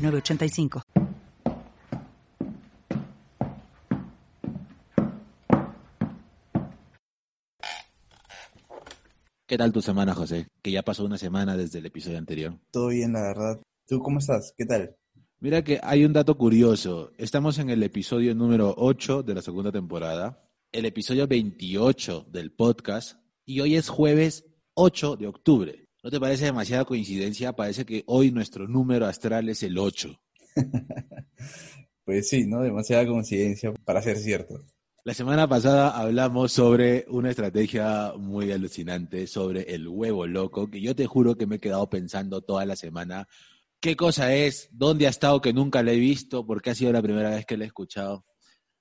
985. ¿Qué tal tu semana, José? Que ya pasó una semana desde el episodio anterior. Todo bien, la verdad. ¿Tú cómo estás? ¿Qué tal? Mira que hay un dato curioso. Estamos en el episodio número 8 de la segunda temporada, el episodio 28 del podcast, y hoy es jueves 8 de octubre. ¿No te parece demasiada coincidencia? Parece que hoy nuestro número astral es el 8. pues sí, ¿no? Demasiada coincidencia para ser cierto. La semana pasada hablamos sobre una estrategia muy alucinante, sobre el huevo loco, que yo te juro que me he quedado pensando toda la semana. ¿Qué cosa es? ¿Dónde ha estado que nunca la he visto? Porque ha sido la primera vez que la he escuchado.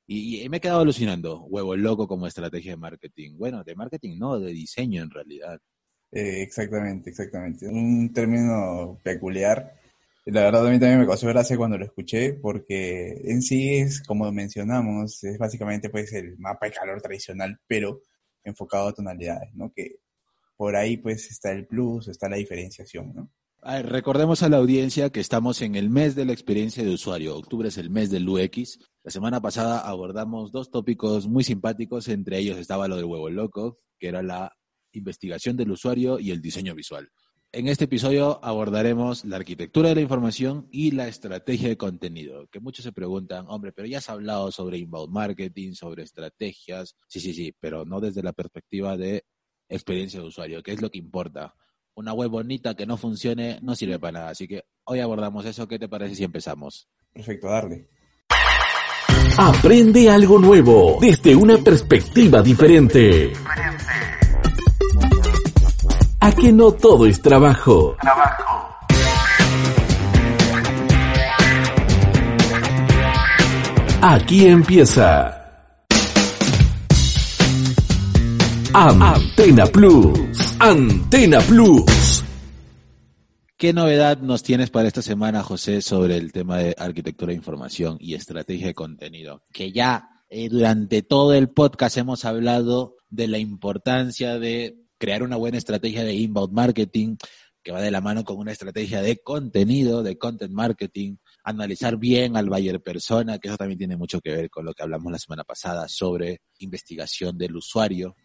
Y, y me he quedado alucinando. Huevo loco como estrategia de marketing. Bueno, de marketing no, de diseño en realidad. Eh, exactamente, exactamente. Un término peculiar. La verdad a mí también me causó gracia cuando lo escuché porque en sí es, como mencionamos, es básicamente pues el mapa de calor tradicional, pero enfocado a tonalidades, ¿no? Que por ahí pues está el plus, está la diferenciación, ¿no? recordemos a la audiencia que estamos en el mes de la experiencia de usuario. Octubre es el mes del UX. La semana pasada abordamos dos tópicos muy simpáticos, entre ellos estaba lo del huevo loco, que era la investigación del usuario y el diseño visual. En este episodio abordaremos la arquitectura de la información y la estrategia de contenido, que muchos se preguntan, hombre, pero ya has hablado sobre inbound marketing, sobre estrategias, sí, sí, sí, pero no desde la perspectiva de experiencia de usuario, que es lo que importa. Una web bonita que no funcione no sirve para nada, así que hoy abordamos eso, ¿qué te parece si empezamos? Perfecto, darle. Aprende algo nuevo desde una perspectiva diferente. A que no todo es trabajo. Trabajo. Aquí empieza. Antena Plus. Antena Plus. ¿Qué novedad nos tienes para esta semana, José, sobre el tema de arquitectura de información y estrategia de contenido? Que ya eh, durante todo el podcast hemos hablado de la importancia de crear una buena estrategia de inbound marketing que va de la mano con una estrategia de contenido, de content marketing, analizar bien al buyer persona, que eso también tiene mucho que ver con lo que hablamos la semana pasada sobre investigación del usuario.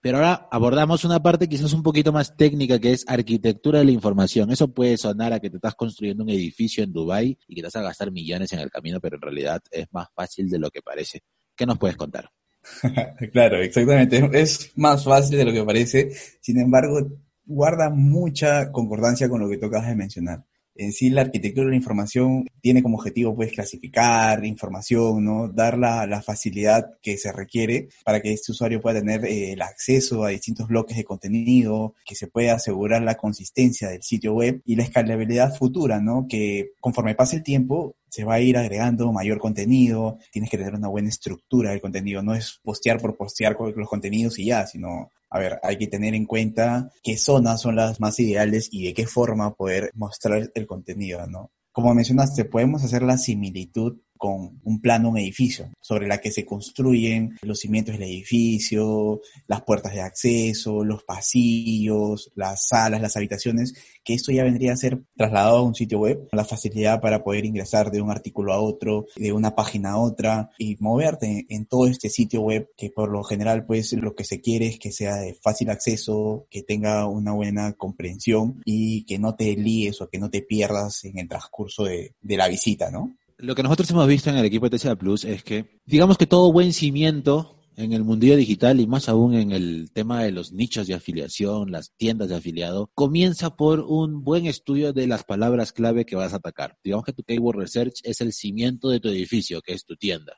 Pero ahora abordamos una parte quizás un poquito más técnica que es arquitectura de la información. Eso puede sonar a que te estás construyendo un edificio en Dubai y que te vas a gastar millones en el camino, pero en realidad es más fácil de lo que parece. ¿Qué nos puedes contar? claro, exactamente. Es más fácil de lo que parece. Sin embargo, guarda mucha concordancia con lo que tocas de mencionar. En sí, la arquitectura de la información tiene como objetivo, pues, clasificar información, ¿no? Dar la, la facilidad que se requiere para que este usuario pueda tener eh, el acceso a distintos bloques de contenido, que se pueda asegurar la consistencia del sitio web y la escalabilidad futura, ¿no? Que conforme pase el tiempo, se va a ir agregando mayor contenido, tienes que tener una buena estructura del contenido, no es postear por postear los contenidos y ya, sino, a ver, hay que tener en cuenta qué zonas son las más ideales y de qué forma poder mostrar el contenido, ¿no? Como mencionaste, podemos hacer la similitud con un plano, un edificio, sobre la que se construyen los cimientos del edificio, las puertas de acceso, los pasillos, las salas, las habitaciones, que esto ya vendría a ser trasladado a un sitio web, la facilidad para poder ingresar de un artículo a otro, de una página a otra y moverte en todo este sitio web que por lo general pues lo que se quiere es que sea de fácil acceso, que tenga una buena comprensión y que no te líes o que no te pierdas en el transcurso de, de la visita, ¿no? Lo que nosotros hemos visto en el equipo de TCA Plus es que, digamos que todo buen cimiento en el mundillo digital y más aún en el tema de los nichos de afiliación, las tiendas de afiliado, comienza por un buen estudio de las palabras clave que vas a atacar. Digamos que tu keyword research es el cimiento de tu edificio, que es tu tienda.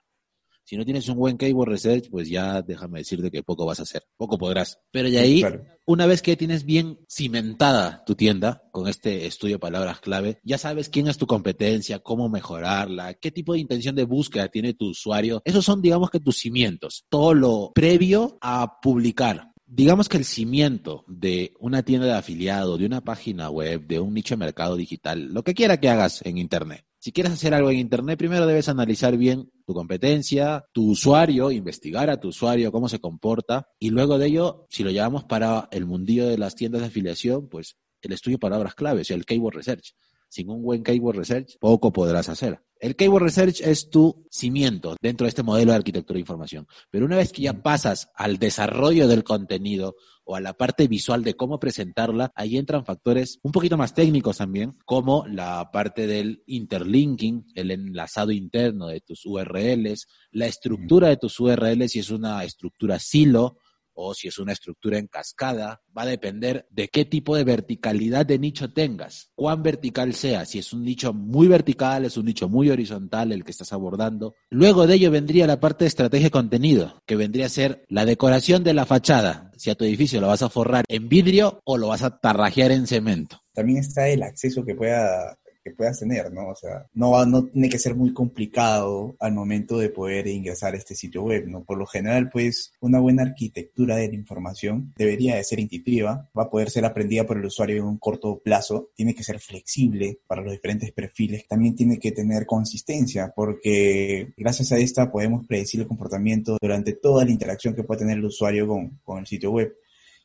Si no tienes un buen keyword research, pues ya déjame decirte que poco vas a hacer, poco podrás. Pero de ahí, una vez que tienes bien cimentada tu tienda con este estudio de palabras clave, ya sabes quién es tu competencia, cómo mejorarla, qué tipo de intención de búsqueda tiene tu usuario. Esos son, digamos que, tus cimientos. Todo lo previo a publicar digamos que el cimiento de una tienda de afiliado, de una página web, de un nicho de mercado digital, lo que quiera que hagas en Internet. Si quieres hacer algo en Internet, primero debes analizar bien tu competencia, tu usuario, investigar a tu usuario, cómo se comporta, y luego de ello, si lo llevamos para el mundillo de las tiendas de afiliación, pues el estudio de palabras claves, o el keyword research. Sin un buen keyword research, poco podrás hacer. El keyword research es tu cimiento dentro de este modelo de arquitectura de información. Pero una vez que ya pasas al desarrollo del contenido o a la parte visual de cómo presentarla, ahí entran factores un poquito más técnicos también, como la parte del interlinking, el enlazado interno de tus URLs, la estructura de tus URLs, si es una estructura silo o si es una estructura en cascada, va a depender de qué tipo de verticalidad de nicho tengas, cuán vertical sea, si es un nicho muy vertical, es un nicho muy horizontal el que estás abordando. Luego de ello vendría la parte de estrategia de contenido, que vendría a ser la decoración de la fachada, si a tu edificio lo vas a forrar en vidrio o lo vas a tarrajear en cemento. También está el acceso que pueda que puedas tener, ¿no? O sea, no, no tiene que ser muy complicado al momento de poder ingresar a este sitio web, ¿no? Por lo general, pues, una buena arquitectura de la información debería de ser intuitiva, va a poder ser aprendida por el usuario en un corto plazo, tiene que ser flexible para los diferentes perfiles, también tiene que tener consistencia, porque gracias a esta podemos predecir el comportamiento durante toda la interacción que puede tener el usuario con, con el sitio web.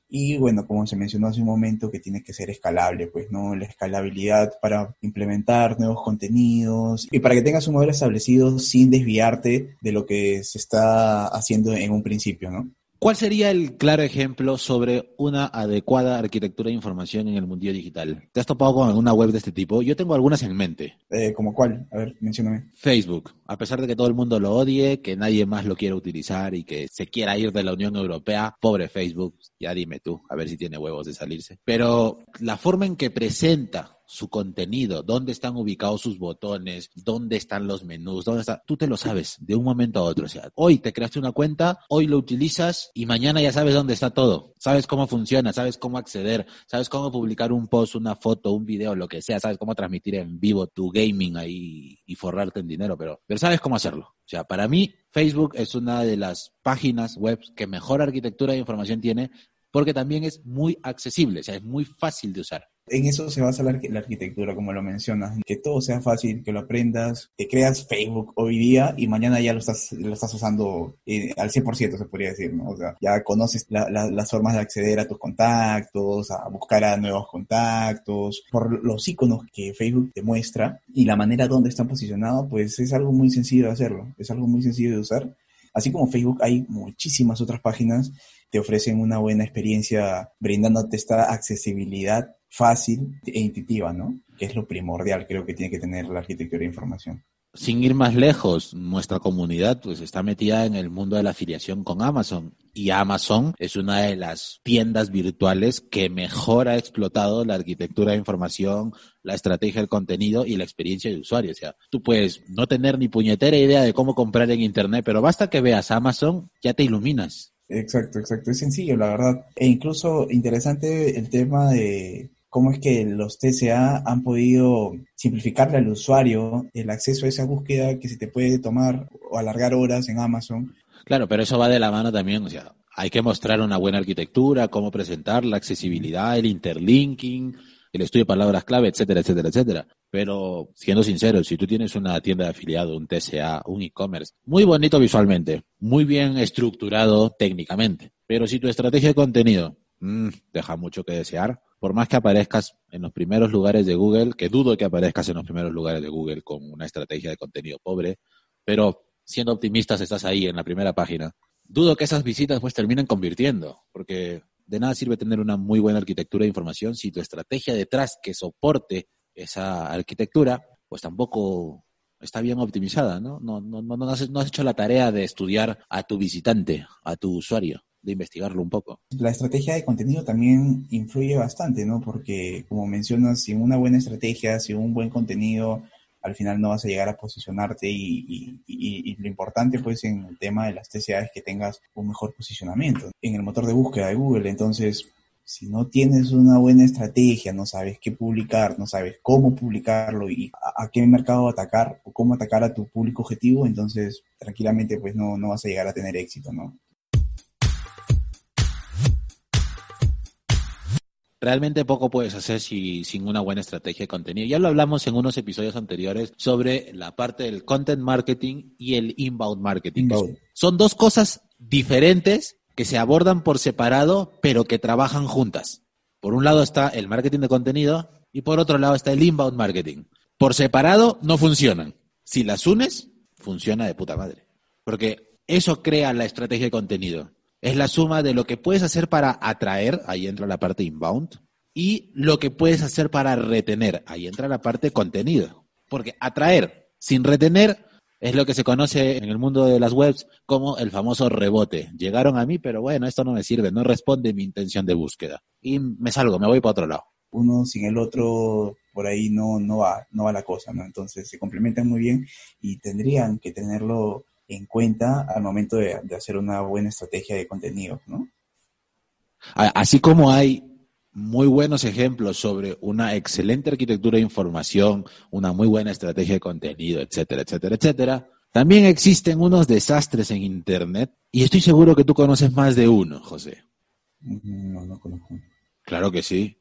Y bueno, como se mencionó hace un momento, que tiene que ser escalable, pues, ¿no? La escalabilidad para implementar nuevos contenidos y para que tengas un modelo establecido sin desviarte de lo que se está haciendo en un principio, ¿no? ¿Cuál sería el claro ejemplo sobre una adecuada arquitectura de información en el mundo digital? ¿Te has topado con alguna web de este tipo? Yo tengo algunas en mente. Eh, ¿Como cuál? A ver, mencióname. Facebook. A pesar de que todo el mundo lo odie, que nadie más lo quiera utilizar y que se quiera ir de la Unión Europea, pobre Facebook, ya dime tú, a ver si tiene huevos de salirse. Pero la forma en que presenta su contenido, dónde están ubicados sus botones, dónde están los menús, dónde está, tú te lo sabes de un momento a otro. O sea, hoy te creaste una cuenta, hoy lo utilizas y mañana ya sabes dónde está todo. Sabes cómo funciona, sabes cómo acceder, sabes cómo publicar un post, una foto, un video, lo que sea, sabes cómo transmitir en vivo tu gaming ahí y forrarte en dinero, pero, pero sabes cómo hacerlo. O sea, para mí Facebook es una de las páginas web que mejor arquitectura de información tiene porque también es muy accesible, o sea, es muy fácil de usar. En eso se basa la, arquitectura, como lo mencionas, que todo sea fácil, que lo aprendas, que creas Facebook hoy día y mañana ya lo estás, usando eh, al 100%, se podría decir, ¿no? O sea, ya conoces las formas de acceder a tus contactos, a buscar a nuevos contactos, por los iconos que Facebook te muestra y la manera donde están posicionados, pues es algo muy sencillo de hacerlo, es algo muy sencillo de usar. Así como Facebook, hay muchísimas otras páginas te ofrecen una buena experiencia brindándote esta accesibilidad fácil e intuitiva, ¿no? Que es lo primordial, creo que tiene que tener la arquitectura de información. Sin ir más lejos, nuestra comunidad pues está metida en el mundo de la afiliación con Amazon y Amazon es una de las tiendas virtuales que mejor ha explotado la arquitectura de información, la estrategia del contenido y la experiencia de usuario. O sea, tú puedes no tener ni puñetera idea de cómo comprar en Internet, pero basta que veas Amazon, ya te iluminas. Exacto, exacto. Es sencillo, la verdad. E incluso interesante el tema de cómo es que los TCA han podido simplificarle al usuario el acceso a esa búsqueda que se te puede tomar o alargar horas en Amazon. Claro, pero eso va de la mano también, o sea, hay que mostrar una buena arquitectura, cómo presentar la accesibilidad, el interlinking, el estudio de palabras clave, etcétera, etcétera, etcétera. Pero siendo sincero, si tú tienes una tienda de afiliado, un TCA, un e-commerce, muy bonito visualmente, muy bien estructurado técnicamente, pero si tu estrategia de contenido mm, deja mucho que desear, por más que aparezcas en los primeros lugares de Google, que dudo que aparezcas en los primeros lugares de Google con una estrategia de contenido pobre, pero siendo optimistas estás ahí en la primera página, dudo que esas visitas pues terminen convirtiendo, porque de nada sirve tener una muy buena arquitectura de información si tu estrategia detrás que soporte esa arquitectura, pues tampoco está bien optimizada, ¿no? No, no, no, no, has, has hecho la tarea de estudiar a tu visitante, a tu usuario de investigarlo un poco. La estrategia de contenido también influye bastante, ¿no? Porque, como mencionas, sin una buena estrategia, sin un buen contenido, al final no vas a llegar a posicionarte y, y, lo importante pues en el tema de las TCA es que tengas un mejor posicionamiento en el motor de búsqueda de Google. Entonces, si no tienes una buena estrategia, no sabes qué publicar, no sabes cómo publicarlo y a, qué mercado atacar o cómo atacar a tu público objetivo, entonces tranquilamente pues no, no vas a llegar a tener éxito, ¿no? Realmente poco puedes hacer si, sin una buena estrategia de contenido. Ya lo hablamos en unos episodios anteriores sobre la parte del content marketing y el inbound marketing. Son dos cosas diferentes que se abordan por separado, pero que trabajan juntas. Por un lado está el marketing de contenido y por otro lado está el inbound marketing. Por separado no funcionan. Si las unes, funciona de puta madre. Porque eso crea la estrategia de contenido es la suma de lo que puedes hacer para atraer, ahí entra la parte inbound, y lo que puedes hacer para retener, ahí entra la parte contenido. Porque atraer sin retener es lo que se conoce en el mundo de las webs como el famoso rebote. Llegaron a mí, pero bueno, esto no me sirve, no responde mi intención de búsqueda. Y me salgo, me voy para otro lado. Uno sin el otro, por ahí no, no va, no va la cosa, ¿no? Entonces se complementan muy bien y tendrían que tenerlo en cuenta al momento de, hacer una buena estrategia de contenido, ¿no? Así como hay muy buenos ejemplos sobre una excelente arquitectura de información, una muy buena estrategia de contenido, etcétera, etcétera, etcétera. También existen unos desastres en Internet y estoy seguro que tú conoces más de uno, José. No, no conozco. Claro que sí.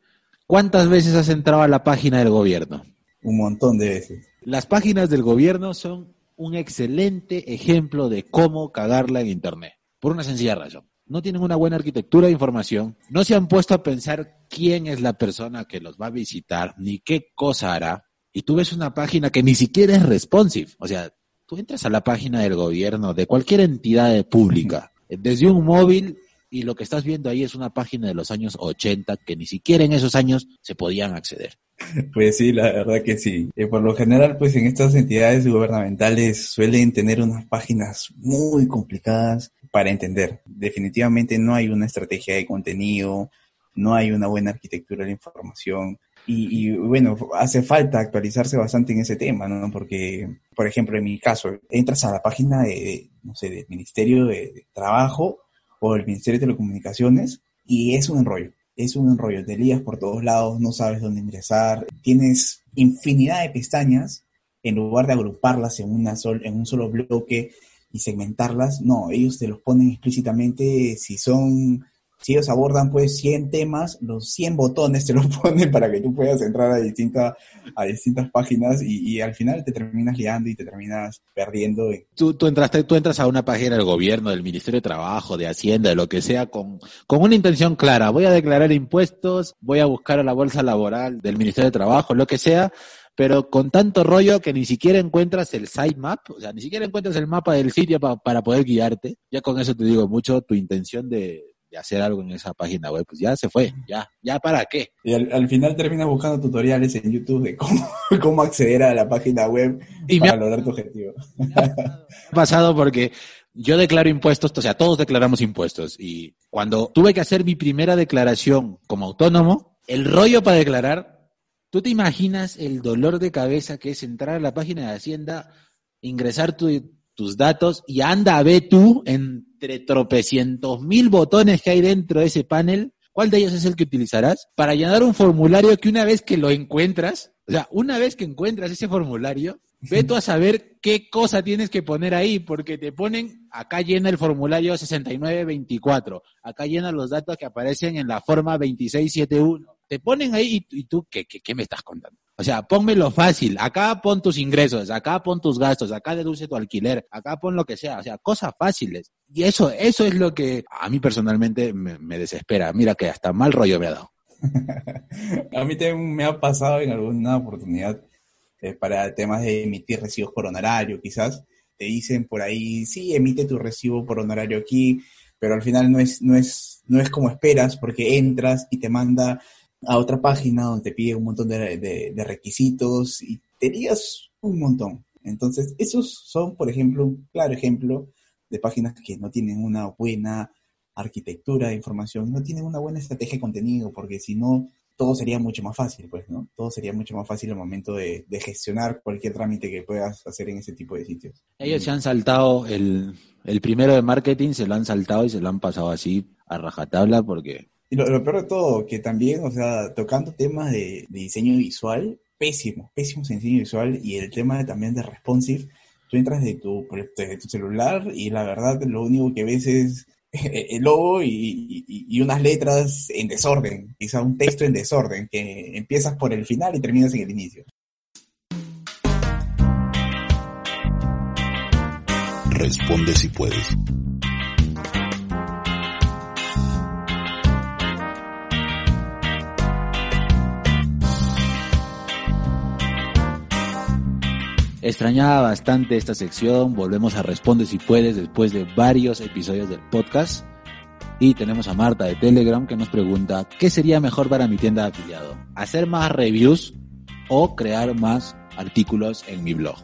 ¿Cuántas veces has entrado a la página del gobierno? Un montón de veces. Las páginas del gobierno son un excelente ejemplo de cómo cagarla en Internet. Por una sencilla razón. No tienen una buena arquitectura de información, no se han puesto a pensar quién es la persona que los va a visitar, ni qué cosa hará. Y tú ves una página que ni siquiera es responsive. O sea, tú entras a la página del gobierno, de cualquier entidad pública, desde un móvil, y lo que estás viendo ahí es una página de los años 80 que ni siquiera en esos años se podían acceder. Pues sí, la verdad que sí. Eh, por lo general, pues en estas entidades gubernamentales suelen tener unas páginas muy complicadas para entender. Definitivamente no hay una estrategia de contenido, no hay una buena arquitectura de la información. Y, bueno, hace falta actualizarse bastante en ese tema, ¿no? Porque, por ejemplo, en mi caso, entras a la página de, no sé, del Ministerio de Trabajo o del Ministerio de Telecomunicaciones y es un enrollo es un enrollo, te lías por todos lados, no sabes dónde ingresar, tienes infinidad de pestañas, en lugar de agruparlas en, una sol, en un solo bloque y segmentarlas, no, ellos te los ponen explícitamente si son si ellos abordan pues 100 temas, los 100 botones te los ponen para que tú puedas entrar a, distintas a distintas páginas y, al final te terminas liando y te terminas perdiendo. Tú, tú, entraste, tú entras a una página del gobierno, del Ministerio de Trabajo, de Hacienda, de lo que sea, con, con una intención clara. Voy a declarar impuestos, voy a buscar a la bolsa laboral del Ministerio de Trabajo, lo que sea, pero con tanto rollo que ni siquiera encuentras el sitemap, o sea, ni siquiera encuentras el mapa del sitio para poder guiarte. Ya con eso te digo mucho tu intención de, de hacer algo en esa página web, pues ya se fue, ya, ya para qué. Y al, final terminas buscando tutoriales en YouTube de cómo, cómo acceder a la página web y para lograr tu objetivo. ha pasado porque yo declaro impuestos, o sea, todos declaramos impuestos. Y cuando tuve que hacer mi primera declaración como autónomo, el rollo para declarar, ¿tú te imaginas el dolor de cabeza que es entrar a la página de Hacienda, ingresar tu, tus datos y anda a ver tú entre tropecientos mil botones que hay dentro de ese panel, ¿cuál de ellos es el que utilizarás? Para llenar un formulario que una vez que lo encuentras, o sea, una vez que encuentras ese formulario, ve tú a saber qué cosa tienes que poner ahí, porque te ponen, acá llena el formulario 6924, acá llena los datos que aparecen en la forma 2671. Te ponen ahí y, tú, ¿qué, qué, qué me estás contando? O sea, pónmelo fácil. Acá pon tus ingresos, acá pon tus gastos, acá deduce tu alquiler, acá pon lo que sea. O sea, cosas fáciles. Y eso, eso es lo que a mí personalmente me, desespera. Mira que hasta mal rollo me ha dado. a mí también me ha pasado en alguna oportunidad eh, para temas de emitir recibos por honorario, quizás. Te dicen por ahí, sí, emite tu recibo por honorario aquí, pero al final no es, no es, no es como esperas porque entras y te manda a otra página donde te pide un montón de, requisitos y te digas un montón. Entonces, esos son, por ejemplo, un claro ejemplo de páginas que no tienen una buena arquitectura de información, no tienen una buena estrategia de contenido, porque si no, todo sería mucho más fácil, pues, ¿no? Todo sería mucho más fácil al momento de, gestionar cualquier trámite que puedas hacer en ese tipo de sitios. Ellos se han saltado el, primero de marketing, se lo han saltado y se lo han pasado así a rajatabla porque... Y lo, peor de todo, que también, o sea, tocando temas de, diseño visual, pésimo, pésimo diseño visual y el tema también de responsive, tú entras de tu, de celular y la verdad lo único que ves es el logo y, unas letras en desorden, quizá un texto en desorden, que empiezas por el final y terminas en el inicio. Responde si puedes. Extrañaba bastante esta sección, volvemos a Responde si puedes después de varios episodios del podcast. Y tenemos a Marta de Telegram que nos pregunta, ¿qué sería mejor para mi tienda de afiliado? ¿Hacer más reviews o crear más artículos en mi blog?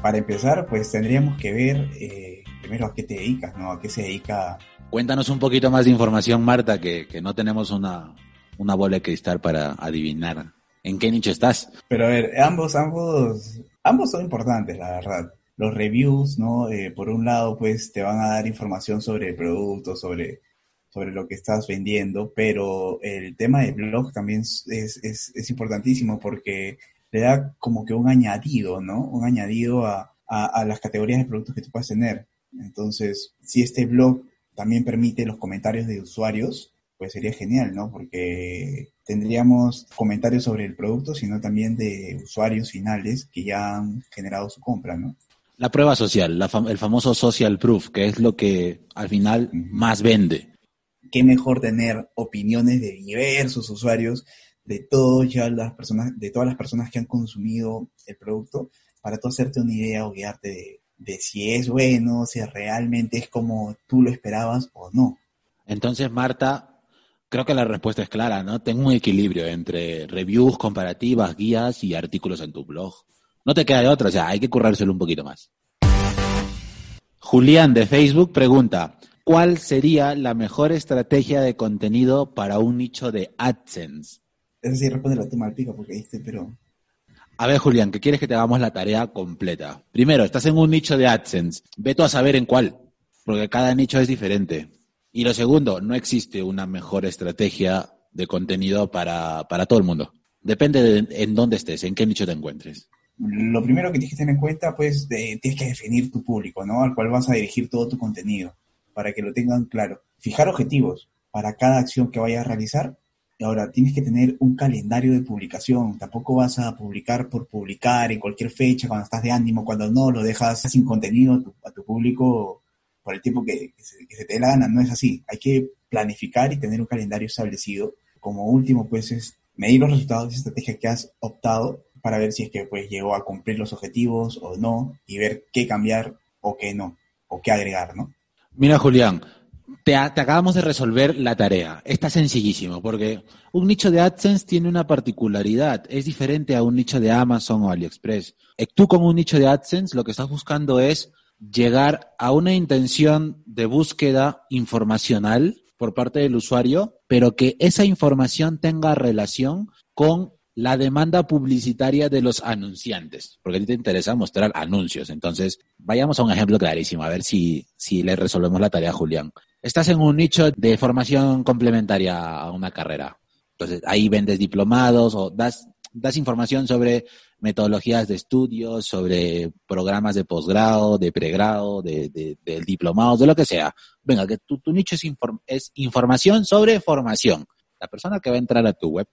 Para empezar, pues tendríamos que ver eh, primero a qué te dedicas, ¿no? A qué se dedica. Cuéntanos un poquito más de información, Marta, que, que no tenemos una, una bola de cristal para adivinar en qué nicho estás. Pero a ver, ambos, ambos ambos son importantes, la verdad. Los reviews, ¿no? Eh, por un lado, pues te van a dar información sobre el producto, sobre, sobre lo que estás vendiendo, pero el tema de blog también es, es, es importantísimo porque le da como que un añadido, ¿no? Un añadido a, a, las categorías de productos que tú puedes tener. Entonces, si este blog también permite los comentarios de usuarios, pues sería genial, ¿no? Porque tendríamos comentarios sobre el producto, sino también de usuarios finales que ya han generado su compra, ¿no? La prueba social, el famoso social proof, que es lo que al final más vende. Qué mejor tener opiniones de diversos usuarios, de todas ya las personas, de todas las personas que han consumido el producto, para tú hacerte una idea o guiarte de, de si es bueno, si realmente es como tú lo esperabas o no. Entonces, Marta, Creo que la respuesta es clara, ¿no? Tengo un equilibrio entre reviews, comparativas, guías y artículos en tu blog. No te queda de otra, o sea, hay que currárselo un poquito más. Julián de Facebook pregunta, ¿cuál sería la mejor estrategia de contenido para un nicho de AdSense? Eso sí, responde la toma al pico porque este, pero... A ver, Julián, ¿qué quieres que te hagamos la tarea completa? Primero, estás en un nicho de AdSense. Ve tú a saber en cuál, porque cada nicho es diferente. Y lo segundo, no existe una mejor estrategia de contenido para, todo el mundo. Depende de en dónde estés, en qué nicho te encuentres. Lo primero que tienes que tener en cuenta, pues, tienes que definir tu público, ¿no? Al cual vas a dirigir todo tu contenido, para que lo tengan claro. Fijar objetivos para cada acción que vayas a realizar. Ahora, tienes que tener un calendario de publicación. Tampoco vas a publicar por publicar en cualquier fecha, cuando estás de ánimo, cuando no, lo dejas sin contenido a tu público por el tiempo que, se, te dé la gana, no es así. Hay que planificar y tener un calendario establecido. Como último, pues, es medir los resultados de esa estrategia que has optado para ver si es que pues llegó a cumplir los objetivos o no y ver qué cambiar o qué no, o qué agregar, ¿no? Mira, Julián, te, te, acabamos de resolver la tarea. Está sencillísimo, porque un nicho de AdSense tiene una particularidad. Es diferente a un nicho de Amazon o AliExpress. Eh, tú con un nicho de AdSense lo que estás buscando es llegar a una intención de búsqueda informacional por parte del usuario, pero que esa información tenga relación con la demanda publicitaria de los anunciantes, porque a ti te interesa mostrar anuncios. Entonces, vayamos a un ejemplo clarísimo, a ver si, si le resolvemos la tarea a Julián. Estás en un nicho de formación complementaria a una carrera. Entonces, ahí vendes diplomados o das, das información sobre metodologías de estudios, sobre programas de posgrado, de pregrado, de, de, diplomado, de lo que sea. Venga, que tu, nicho es, es información sobre formación. La persona que va a entrar a tu web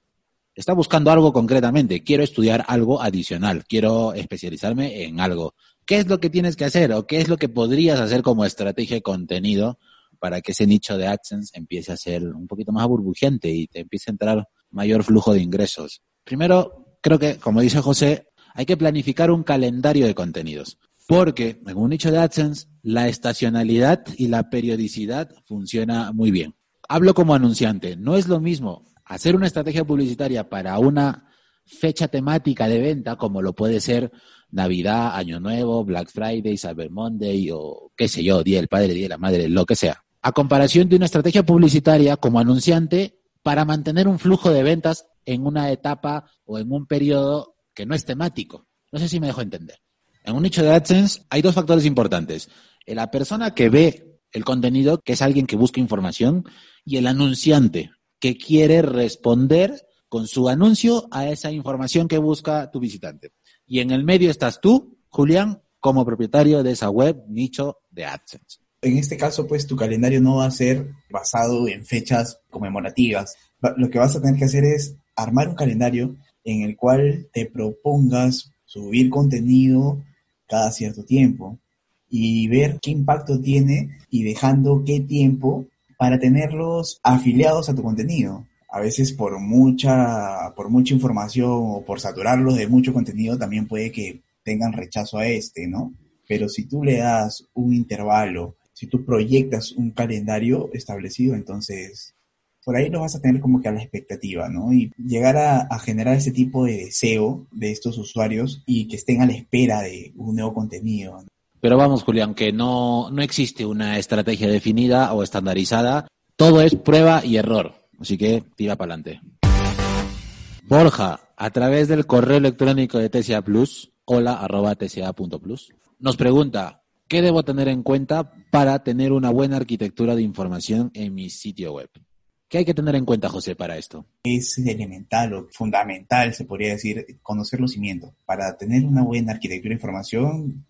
está buscando algo concretamente. Quiero estudiar algo adicional, quiero especializarme en algo. ¿Qué es lo que tienes que hacer o qué es lo que podrías hacer como estrategia de contenido para que ese nicho de AdSense empiece a ser un poquito más burbujeante y te empiece a entrar mayor flujo de ingresos? Primero, creo que, como dice José, hay que planificar un calendario de contenidos. Porque en un nicho de AdSense, la estacionalidad y la periodicidad funciona muy bien. Hablo como anunciante. No es lo mismo hacer una estrategia publicitaria para una fecha temática de venta, como lo puede ser Navidad, Año Nuevo, Black Friday, Cyber Monday o qué sé yo, Día del Padre, Día de la Madre, lo que sea. A comparación de una estrategia publicitaria como anunciante para mantener un flujo de ventas en una etapa o en un periodo que no es temático. No sé si me dejo entender. En un nicho de AdSense hay dos factores importantes. La persona que ve el contenido, que es alguien que busca información, y el anunciante, que quiere responder con su anuncio a esa información que busca tu visitante. Y en el medio estás tú, Julián, como propietario de esa web nicho de AdSense. En este caso, pues tu calendario no va a ser basado en fechas conmemorativas. Lo que vas a tener que hacer es armar un calendario en el cual te propongas subir contenido cada cierto tiempo y ver qué impacto tiene y dejando qué tiempo para tenerlos afiliados a tu contenido. A veces por mucha, por mucha información o por saturarlos de mucho contenido también puede que tengan rechazo a este, ¿no? Pero si tú le das un intervalo, si tú proyectas un calendario establecido, entonces por ahí lo vas a tener como que a la expectativa, ¿no? Y llegar a, generar ese tipo de deseo de estos usuarios y que estén a la espera de un nuevo contenido. Pero vamos, Julián, que no, no existe una estrategia definida o estandarizada. Todo es prueba y error. Así que tira para adelante. Borja, a través del correo electrónico de TCA Plus, hola arroba tca.plus, nos pregunta, ¿qué debo tener en cuenta para tener una buena arquitectura de información en mi sitio web? ¿Qué hay que tener en cuenta, José, para esto? Es elemental o fundamental, se podría decir, conocer los cimientos. Para tener una buena arquitectura de información,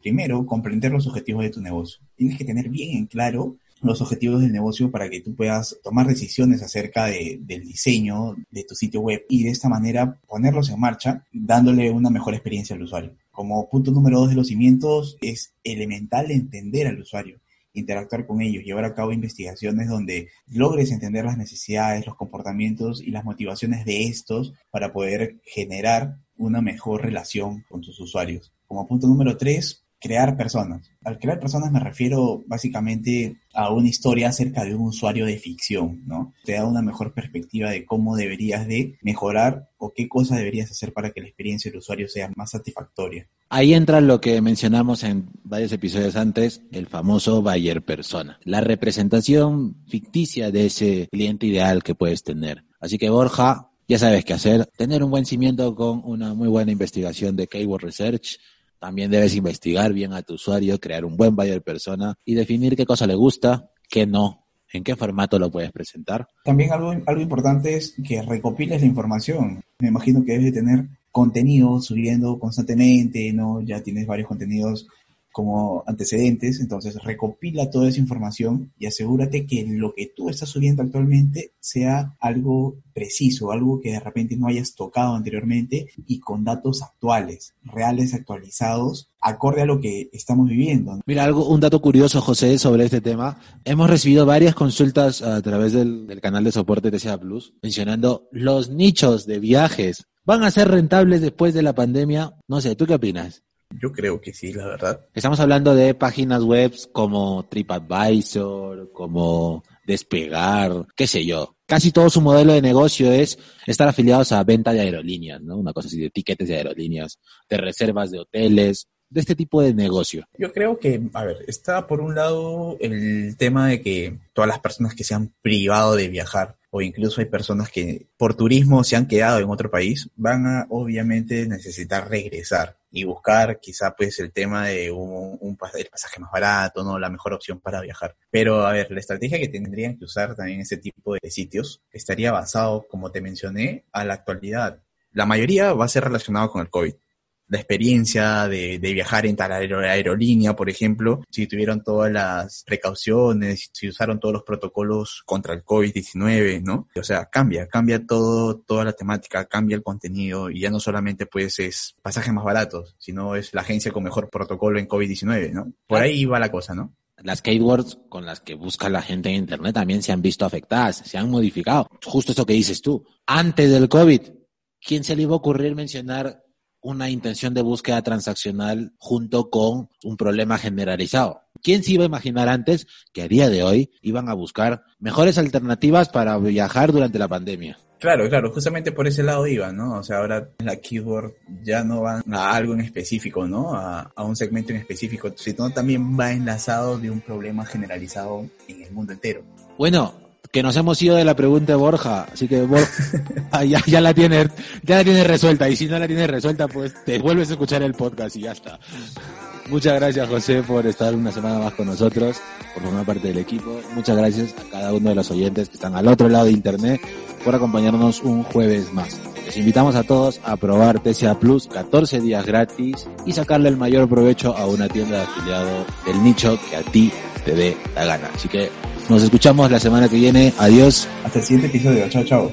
primero, comprender los objetivos de tu negocio. Tienes que tener bien en claro los objetivos del negocio para que tú puedas tomar decisiones acerca de, del diseño de tu sitio web y de esta manera ponerlos en marcha dándole una mejor experiencia al usuario. Como punto número dos de los cimientos es elemental entender al usuario interactuar con ellos, llevar a cabo investigaciones donde logres entender las necesidades, los comportamientos y las motivaciones de estos para poder generar una mejor relación con tus usuarios. Como punto número tres, crear personas. Al crear personas me refiero básicamente a una historia acerca de un usuario de ficción, ¿no? Te da una mejor perspectiva de cómo deberías de mejorar o qué cosa deberías hacer para que la experiencia del usuario sea más satisfactoria. Ahí entra lo que mencionamos en varios episodios antes, el famoso Bayer persona, la representación ficticia de ese cliente ideal que puedes tener. Así que Borja, ya sabes qué hacer, tener un buen cimiento con una muy buena investigación de Keyword Research, también debes investigar bien a tu usuario, crear un buen buyer persona y definir qué cosa le gusta, qué no, en qué formato lo puedes presentar. También algo, algo importante es que recopiles la información. Me imagino que debes de tener contenido subiendo constantemente, ¿no? Ya tienes varios contenidos como antecedentes, entonces recopila toda esa información y asegúrate que lo que tú estás subiendo actualmente sea algo preciso, algo que de repente no hayas tocado anteriormente y con datos actuales, reales, actualizados, acorde a lo que estamos viviendo. Mira, algo, un dato curioso, José, sobre este tema. Hemos recibido varias consultas a través del, canal de soporte de TCA Plus mencionando los nichos de viajes. ¿Van a ser rentables después de la pandemia? No sé, ¿tú qué opinas? Yo creo que sí, la verdad. Estamos hablando de páginas web como TripAdvisor, como Despegar, qué sé yo. Casi todo su modelo de negocio es estar afiliados a venta de aerolíneas, ¿no? Una cosa así de tiquetes de aerolíneas, de reservas de hoteles, de este tipo de negocio? Yo creo que, a ver, está por un lado el tema de que todas las personas que se han privado de viajar o incluso hay personas que por turismo se han quedado en otro país, van a obviamente necesitar regresar y buscar quizá pues el tema de un, un el pasaje más barato, ¿no? La mejor opción para viajar. Pero a ver, la estrategia que tendrían que usar también ese tipo de sitios estaría basado, como te mencioné, a la actualidad. La mayoría va a ser relacionado con el COVID la experiencia de, de, viajar en tal aerolínea, por ejemplo, si tuvieron todas las precauciones, si usaron todos los protocolos contra el COVID-19, ¿no? O sea, cambia, cambia todo, toda la temática, cambia el contenido y ya no solamente pues es pasajes más baratos, sino es la agencia con mejor protocolo en COVID-19, ¿no? Por ahí va la cosa, ¿no? Las keywords con las que busca la gente en Internet también se han visto afectadas, se han modificado. Justo eso que dices tú. Antes del COVID, ¿quién se le iba a ocurrir mencionar una intención de búsqueda transaccional junto con un problema generalizado. ¿Quién se iba a imaginar antes que a día de hoy iban a buscar mejores alternativas para viajar durante la pandemia? Claro, claro, justamente por ese lado iban, ¿no? O sea, ahora la keyword ya no va a algo en específico, ¿no? A, a, un segmento en específico, sino también va enlazado de un problema generalizado en el mundo entero. Bueno, que nos hemos ido de la pregunta de Borja, así que Borja ah, ya, ya la tiene, ya la tiene resuelta, y si no la tienes resuelta, pues te vuelves a escuchar el podcast y ya está. Muchas gracias José por estar una semana más con nosotros, por formar parte del equipo. Muchas gracias a cada uno de los oyentes que están al otro lado de internet por acompañarnos un jueves más. Les invitamos a todos a probar TCA Plus 14 días gratis y sacarle el mayor provecho a una tienda de afiliado del nicho que a ti te dé la gana. Así que nos escuchamos la semana que viene. Adiós. Hasta el siguiente episodio. Chao, chao.